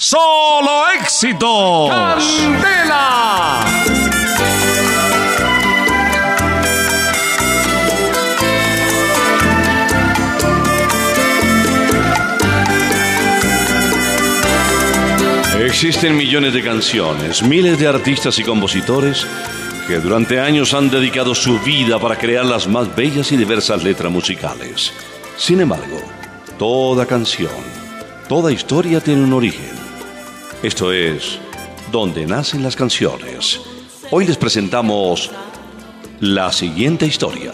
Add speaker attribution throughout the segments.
Speaker 1: Solo éxitos.
Speaker 2: ¡Candela!
Speaker 1: Existen millones de canciones, miles de artistas y compositores que durante años han dedicado su vida para crear las más bellas y diversas letras musicales. Sin embargo, toda canción, toda historia tiene un origen. Esto es donde nacen las canciones. Hoy les presentamos la siguiente historia.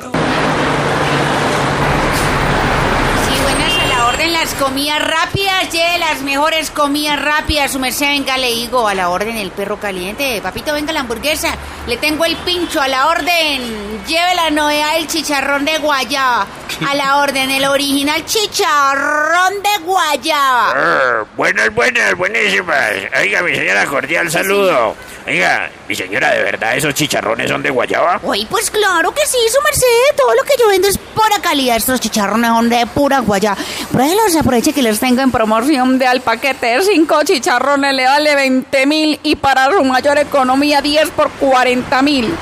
Speaker 3: Sí, buenas a la orden las comidas rápidas, lleve las mejores comidas rápidas. Su merced, venga, le digo, a la orden el perro caliente. Papito, venga la hamburguesa. Le tengo el pincho a la orden. Lleve la novedad del chicharrón de guayaba. A la orden, el original chicharrón de guayaba.
Speaker 4: Ah, buenas, buenas, buenísimas. Oiga, mi señora, cordial saludo. Oiga, mi señora, ¿de verdad esos chicharrones son de guayaba?
Speaker 3: Uy, pues claro que sí, su merced. Todo lo que yo vendo es pura calidad. Estos chicharrones son de pura guayaba. Pruébelos, aproveche que les tengo en promoción de al paquete de 5 chicharrones. Le vale 20 mil y para su mayor economía 10 por 40 mil.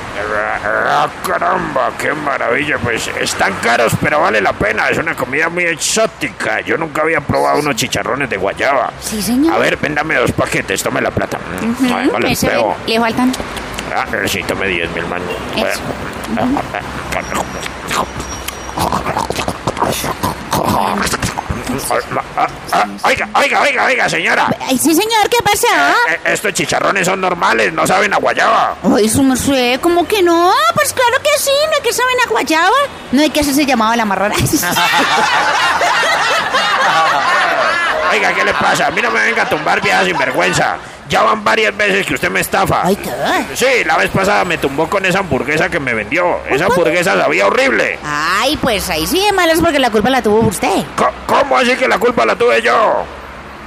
Speaker 4: Ah, caramba, qué maravilla. Pues están caros, pero vale la pena. Es una comida muy exótica. Yo nunca había probado unos chicharrones de guayaba.
Speaker 3: Sí, señor.
Speaker 4: A ver, véndame dos paquetes, tome la plata.
Speaker 3: Ujú,
Speaker 4: Ay, vale, pego.
Speaker 3: le, le faltan.
Speaker 4: Ah, sí, tome 10 mil man.
Speaker 3: Eso.
Speaker 4: Ah, ah, Oiga, oiga, oiga, oiga, señora.
Speaker 3: Ay, sí, señor, ¿qué pasa?
Speaker 4: Eh, Estos chicharrones son normales, no saben a guayaba.
Speaker 3: Ay, su merced, ¿cómo que no? Pues claro que sí, ¿no hay que saben a guayaba? No hay que hacerse llamado la marrana.
Speaker 4: Oiga, ¿qué le pasa? A mí no me venga a tumbar vieja sinvergüenza. Ya van varias veces que usted me estafa.
Speaker 3: Ay, ¿qué?
Speaker 4: Sí, la vez pasada me tumbó con esa hamburguesa que me vendió. Esa hamburguesa sabía horrible.
Speaker 3: Ay, pues ahí sí de malas porque la culpa la tuvo usted.
Speaker 4: ¿Cómo así que la culpa la tuve yo?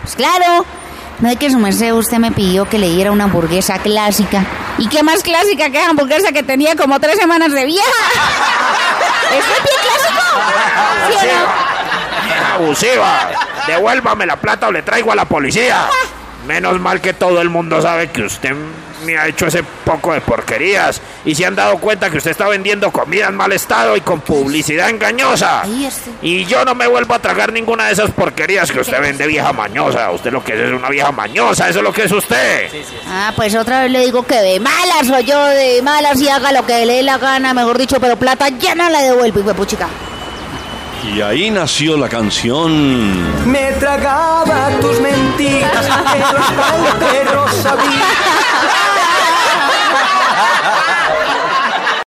Speaker 3: Pues claro. No hay que su merced, usted me pidió que le diera una hamburguesa clásica. ¿Y qué más clásica que esa hamburguesa que tenía como tres semanas de vieja? ¿Esto es bien clásico? ¿Sí o no?
Speaker 4: Abusiva. Devuélvame la plata o le traigo a la policía. Menos mal que todo el mundo sabe que usted me ha hecho ese poco de porquerías y se han dado cuenta que usted está vendiendo comida en mal estado y con publicidad engañosa. Y yo no me vuelvo a tragar ninguna de esas porquerías que usted vende, vieja mañosa. Usted lo que es es una vieja mañosa, eso es lo que es usted.
Speaker 3: Ah, pues otra vez le digo que de malas soy yo, de malas y haga lo que le dé la gana, mejor dicho, pero plata ya no la devuelvo, hijo de puchica.
Speaker 1: Y ahí nació la canción.
Speaker 2: Me tragaba tus mentiras, pero el perro sabía